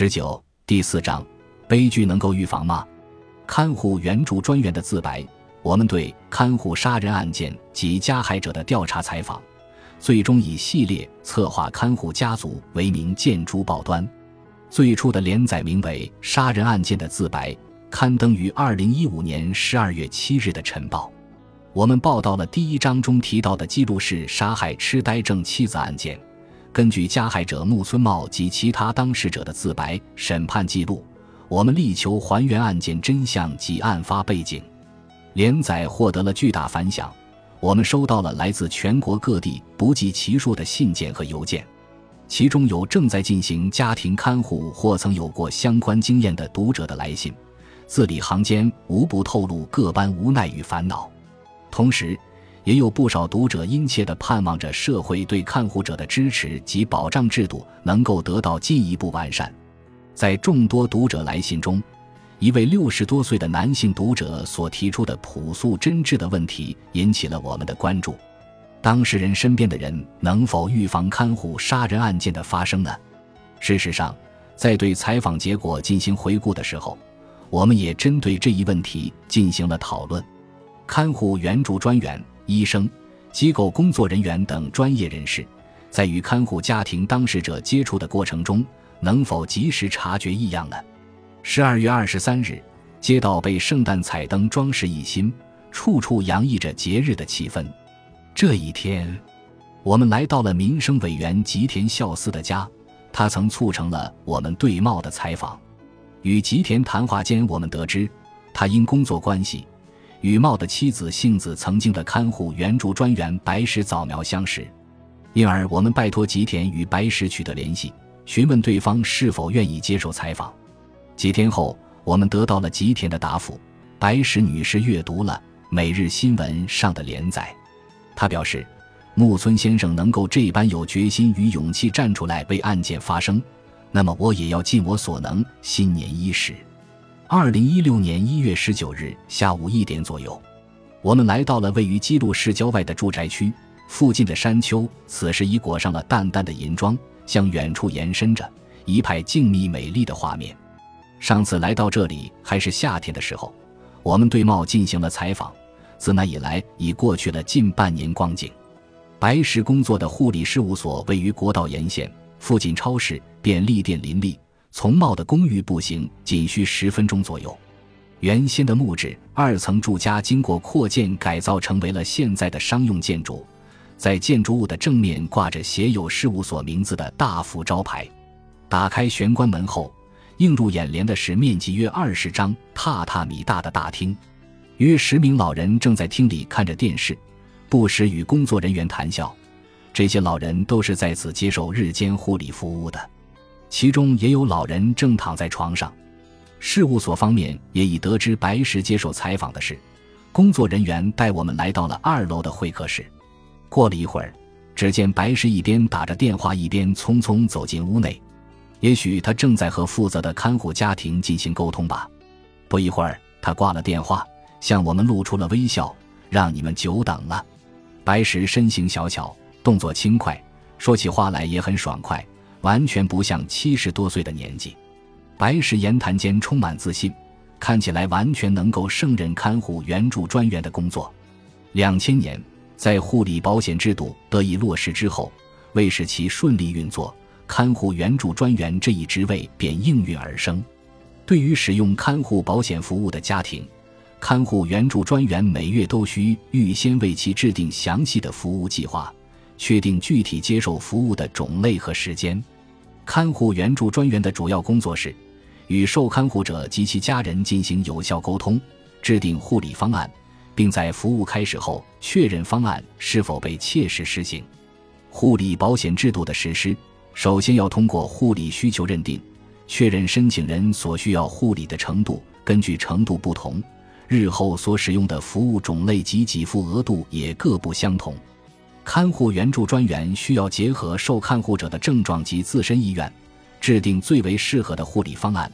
十九第四章，悲剧能够预防吗？看护援助专员的自白。我们对看护杀人案件及加害者的调查采访，最终以系列策划看护家族为名见诸报端。最初的连载名为《杀人案件的自白》，刊登于二零一五年十二月七日的《晨报》。我们报道了第一章中提到的记录式杀害痴呆症妻子案件。根据加害者木村茂及其他当事者的自白、审判记录，我们力求还原案件真相及案发背景。连载获得了巨大反响，我们收到了来自全国各地不计其数的信件和邮件，其中有正在进行家庭看护或曾有过相关经验的读者的来信，字里行间无不透露各般无奈与烦恼。同时，也有不少读者殷切地盼望着社会对看护者的支持及保障制度能够得到进一步完善。在众多读者来信中，一位六十多岁的男性读者所提出的朴素真挚的问题引起了我们的关注：当事人身边的人能否预防看护杀人案件的发生呢？事实上，在对采访结果进行回顾的时候，我们也针对这一问题进行了讨论。看护援助专员、医生、机构工作人员等专业人士，在与看护家庭当事者接触的过程中，能否及时察觉异样呢？十二月二十三日，街道被圣诞彩灯装饰一新，处处洋溢着节日的气氛。这一天，我们来到了民生委员吉田孝司的家，他曾促成了我们对茂的采访。与吉田谈话间，我们得知，他因工作关系，与茂的妻子幸子曾经的看护援助专员白石早苗相识，因而我们拜托吉田与白石取得联系，询问对方是否愿意接受采访。几天后，我们得到了吉田的答复。白石女士阅读了《每日新闻》上的连载，她表示，木村先生能够这般有决心与勇气站出来为案件发声，那么我也要尽我所能。新年伊始，二零一六年一月十九日下午一点左右，我们来到了位于基路市郊外的住宅区，附近的山丘此时已裹上了淡淡的银装，向远处延伸着一派静谧美丽的画面。上次来到这里还是夏天的时候，我们对茂进行了采访。自那以来，已过去了近半年光景。白石工作的护理事务所位于国道沿线，附近超市、便利店林立，从茂的公寓步行仅需十分钟左右。原先的木质二层住家经过扩建改造，成为了现在的商用建筑。在建筑物的正面挂着写有事务所名字的大幅招牌。打开玄关门后。映入眼帘的是面积约二十张榻榻米大的大厅，约十名老人正在厅里看着电视，不时与工作人员谈笑。这些老人都是在此接受日间护理服务的，其中也有老人正躺在床上。事务所方面也已得知白石接受采访的事，工作人员带我们来到了二楼的会客室。过了一会儿，只见白石一边打着电话，一边匆匆走进屋内。也许他正在和负责的看护家庭进行沟通吧。不一会儿，他挂了电话，向我们露出了微笑，让你们久等了。白石身形小巧，动作轻快，说起话来也很爽快，完全不像七十多岁的年纪。白石言谈间充满自信，看起来完全能够胜任看护援助专员的工作。两千年，在护理保险制度得以落实之后，为使其顺利运作。看护援助专员这一职位便应运而生。对于使用看护保险服务的家庭，看护援助专员每月都需预先为其制定详细的服务计划，确定具体接受服务的种类和时间。看护援助专员的主要工作是与受看护者及其家人进行有效沟通，制定护理方案，并在服务开始后确认方案是否被切实实行。护理保险制度的实施。首先要通过护理需求认定，确认申请人所需要护理的程度，根据程度不同，日后所使用的服务种类及给付额度也各不相同。看护援助专员需要结合受看护者的症状及自身意愿，制定最为适合的护理方案。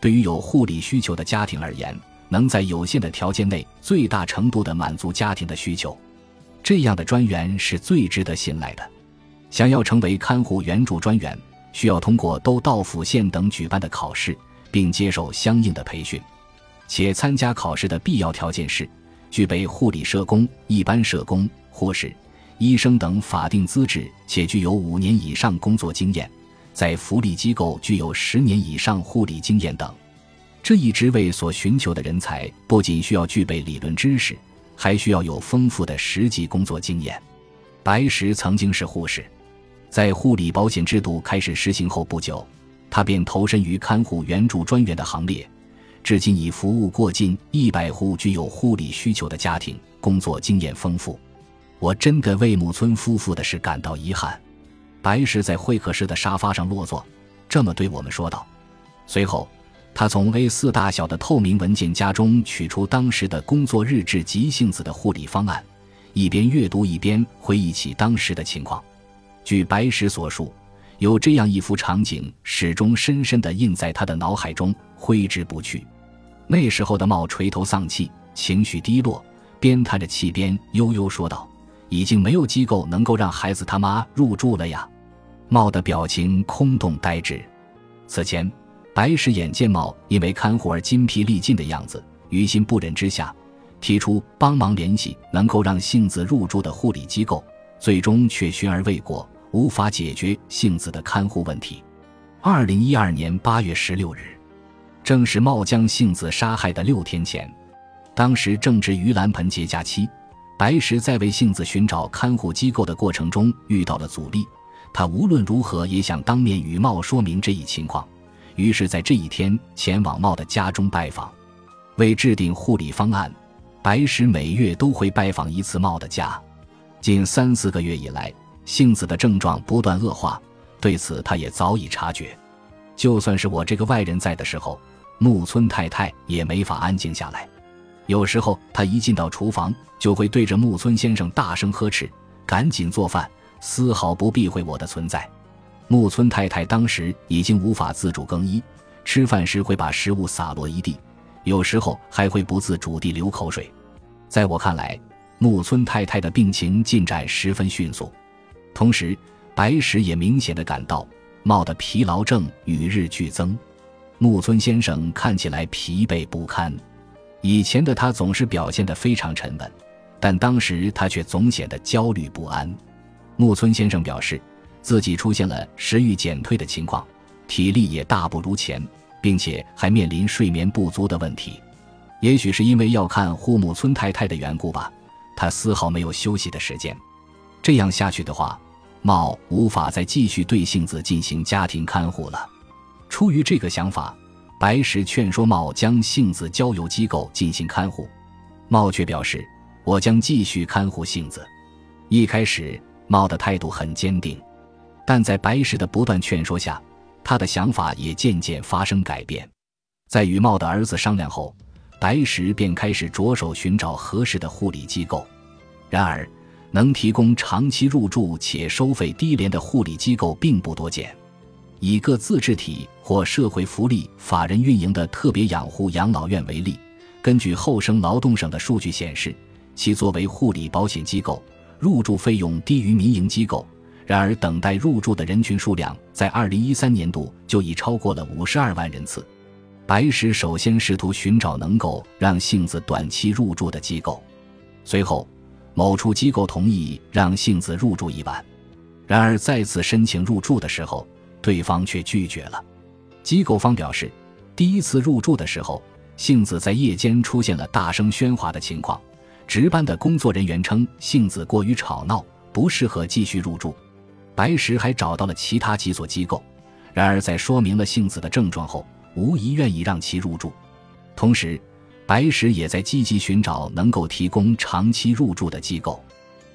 对于有护理需求的家庭而言，能在有限的条件内最大程度地满足家庭的需求，这样的专员是最值得信赖的。想要成为看护援助专员，需要通过都道府县等举办的考试，并接受相应的培训，且参加考试的必要条件是具备护理社工、一般社工、护士、医生等法定资质，且具有五年以上工作经验，在福利机构具有十年以上护理经验等。这一职位所寻求的人才不仅需要具备理论知识，还需要有丰富的实际工作经验。白石曾经是护士。在护理保险制度开始实行后不久，他便投身于看护援助专员的行列，至今已服务过近一百户具有护理需求的家庭，工作经验丰富。我真的为木村夫妇的事感到遗憾。白石在会客室的沙发上落座，这么对我们说道。随后，他从 A4 大小的透明文件夹中取出当时的工作日志及幸子的护理方案，一边阅读一边回忆起当时的情况。据白石所述，有这样一幅场景，始终深深地印在他的脑海中，挥之不去。那时候的茂垂头丧气，情绪低落，边叹着气边悠悠说道：“已经没有机构能够让孩子他妈入住了呀。”茂的表情空洞呆滞。此前，白石眼见茂因为看护而筋疲力尽的样子，于心不忍之下，提出帮忙联系能够让杏子入住的护理机构，最终却寻而未果。无法解决杏子的看护问题。二零一二年八月十六日，正是茂将杏子杀害的六天前。当时正值盂兰盆节假期，白石在为杏子寻找看护机构的过程中遇到了阻力。他无论如何也想当面与茂说明这一情况，于是，在这一天前往茂的家中拜访。为制定护理方案，白石每月都会拜访一次茂的家。近三四个月以来。杏子的症状不断恶化，对此他也早已察觉。就算是我这个外人在的时候，木村太太也没法安静下来。有时候，他一进到厨房，就会对着木村先生大声呵斥：“赶紧做饭，丝毫不避讳我的存在。”木村太太当时已经无法自主更衣，吃饭时会把食物洒落一地，有时候还会不自主地流口水。在我看来，木村太太的病情进展十分迅速。同时，白石也明显的感到冒的疲劳症与日俱增。木村先生看起来疲惫不堪。以前的他总是表现得非常沉稳，但当时他却总显得焦虑不安。木村先生表示，自己出现了食欲减退的情况，体力也大不如前，并且还面临睡眠不足的问题。也许是因为要看护木村太太的缘故吧，他丝毫没有休息的时间。这样下去的话，茂无法再继续对杏子进行家庭看护了。出于这个想法，白石劝说茂将杏子交由机构进行看护。茂却表示：“我将继续看护杏子。”一开始，茂的态度很坚定，但在白石的不断劝说下，他的想法也渐渐发生改变。在与茂的儿子商量后，白石便开始着手寻找合适的护理机构。然而，能提供长期入住且收费低廉的护理机构并不多见。以各自治体或社会福利法人运营的特别养护养老院为例，根据厚生劳动省的数据显示，其作为护理保险机构，入住费用低于民营机构。然而，等待入住的人群数量在2013年度就已超过了52万人次。白石首先试图寻找能够让杏子短期入住的机构，随后。某处机构同意让杏子入住一晚，然而再次申请入住的时候，对方却拒绝了。机构方表示，第一次入住的时候，杏子在夜间出现了大声喧哗的情况，值班的工作人员称杏子过于吵闹，不适合继续入住。白石还找到了其他几所机构，然而在说明了杏子的症状后，无疑愿意让其入住，同时。白石也在积极寻找能够提供长期入住的机构。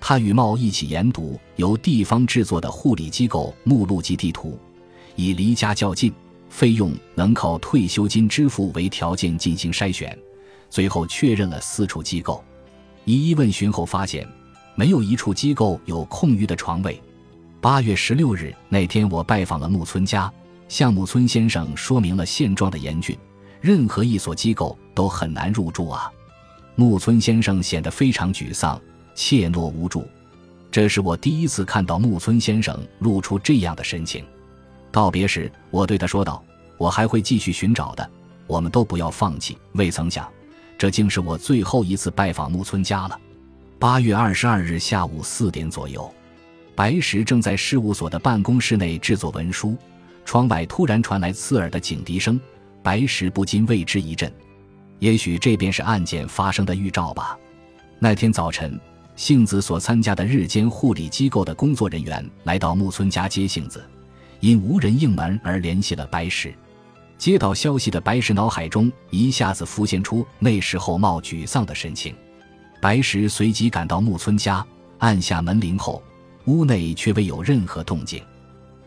他与茂一起研读由地方制作的护理机构目录及地图，以离家较近、费用能靠退休金支付为条件进行筛选，最后确认了四处机构。一一问询后发现，没有一处机构有空余的床位。八月十六日那天，我拜访了木村家，向木村先生说明了现状的严峻。任何一所机构都很难入住啊！木村先生显得非常沮丧，怯懦无助。这是我第一次看到木村先生露出这样的神情。道别时，我对他说道：“我还会继续寻找的，我们都不要放弃。”未曾想，这竟是我最后一次拜访木村家了。八月二十二日下午四点左右，白石正在事务所的办公室内制作文书，窗外突然传来刺耳的警笛声，白石不禁为之一震。也许这便是案件发生的预兆吧。那天早晨，幸子所参加的日间护理机构的工作人员来到木村家接幸子。因无人应门而联系了白石。接到消息的白石脑海中一下子浮现出那时候冒沮丧的神情。白石随即赶到木村家，按下门铃后，屋内却未有任何动静。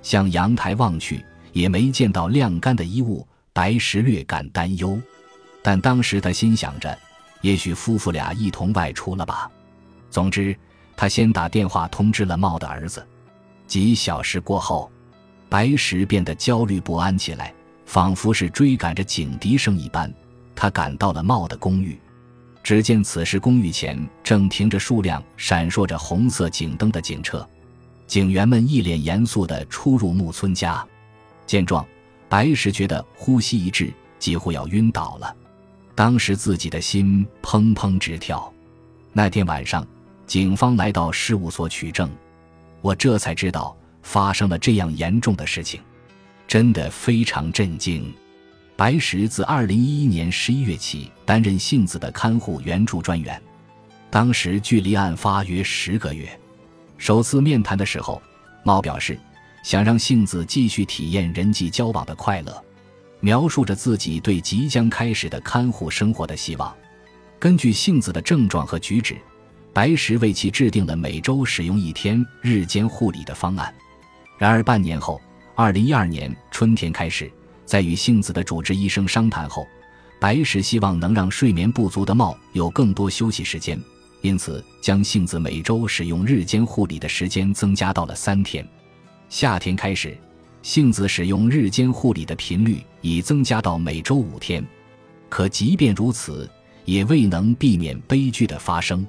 向阳台望去，也没见到晾干的衣物。白石略感担忧，但当时他心想着，也许夫妇俩一同外出了吧。总之，他先打电话通知了茂的儿子。几小时过后。白石变得焦虑不安起来，仿佛是追赶着警笛声一般。他赶到了茂的公寓，只见此时公寓前正停着数辆闪烁着红色警灯的警车，警员们一脸严肃地出入木村家。见状，白石觉得呼吸一滞，几乎要晕倒了。当时自己的心砰砰直跳。那天晚上，警方来到事务所取证，我这才知道。发生了这样严重的事情，真的非常震惊。白石自二零一一年十一月起担任幸子的看护援助专员，当时距离案发约十个月。首次面谈的时候，猫表示想让幸子继续体验人际交往的快乐，描述着自己对即将开始的看护生活的希望。根据幸子的症状和举止，白石为其制定了每周使用一天日间护理的方案。然而半年后，二零一二年春天开始，在与杏子的主治医生商谈后，白石希望能让睡眠不足的茂有更多休息时间，因此将杏子每周使用日间护理的时间增加到了三天。夏天开始，杏子使用日间护理的频率已增加到每周五天。可即便如此，也未能避免悲剧的发生。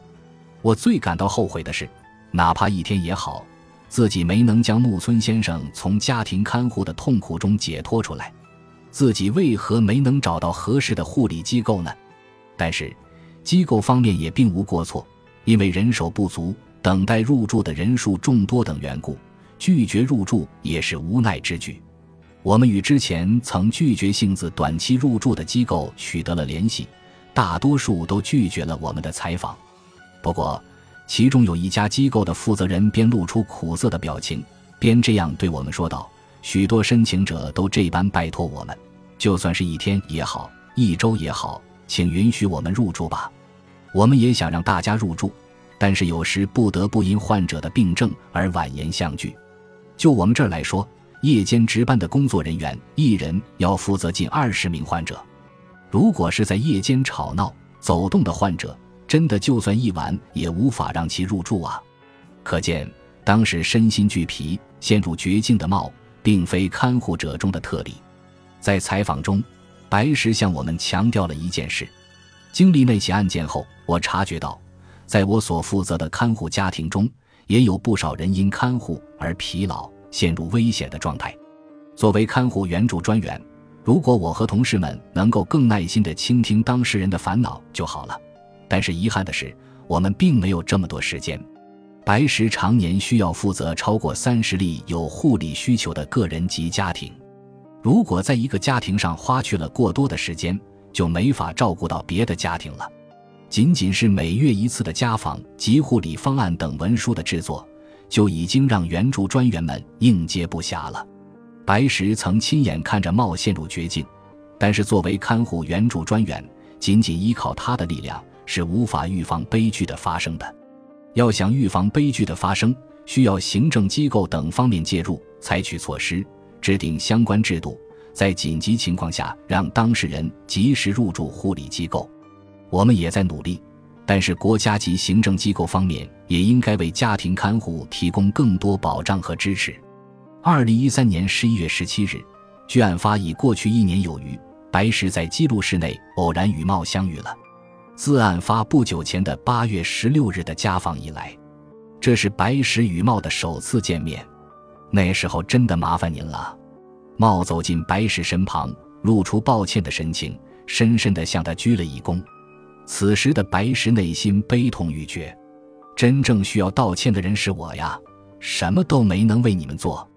我最感到后悔的是，哪怕一天也好。自己没能将木村先生从家庭看护的痛苦中解脱出来，自己为何没能找到合适的护理机构呢？但是，机构方面也并无过错，因为人手不足、等待入住的人数众多等缘故，拒绝入住也是无奈之举。我们与之前曾拒绝性子短期入住的机构取得了联系，大多数都拒绝了我们的采访。不过，其中有一家机构的负责人边露出苦涩的表情，边这样对我们说道：“许多申请者都这般拜托我们，就算是一天也好，一周也好，请允许我们入住吧。我们也想让大家入住，但是有时不得不因患者的病症而婉言相拒。就我们这儿来说，夜间值班的工作人员一人要负责近二十名患者，如果是在夜间吵闹、走动的患者。”真的，就算一晚也无法让其入住啊！可见当时身心俱疲、陷入绝境的茂，并非看护者中的特例。在采访中，白石向我们强调了一件事：经历那起案件后，我察觉到，在我所负责的看护家庭中，也有不少人因看护而疲劳、陷入危险的状态。作为看护援助专员，如果我和同事们能够更耐心地倾听当事人的烦恼就好了。但是遗憾的是，我们并没有这么多时间。白石常年需要负责超过三十例有护理需求的个人及家庭，如果在一个家庭上花去了过多的时间，就没法照顾到别的家庭了。仅仅是每月一次的家访及护理方案等文书的制作，就已经让援助专员们应接不暇了。白石曾亲眼看着茂陷入绝境，但是作为看护援助专员，仅仅依靠他的力量。是无法预防悲剧的发生的。要想预防悲剧的发生，需要行政机构等方面介入，采取措施，制定相关制度，在紧急情况下让当事人及时入住护理机构。我们也在努力，但是国家级行政机构方面也应该为家庭看护提供更多保障和支持。二零一三年十一月十七日，距案发已过去一年有余，白石在记录室内偶然与茂相遇了。自案发不久前的八月十六日的家访以来，这是白石与茂的首次见面。那时候真的麻烦您了。茂走进白石身旁，露出抱歉的神情，深深地向他鞠了一躬。此时的白石内心悲痛欲绝，真正需要道歉的人是我呀，什么都没能为你们做。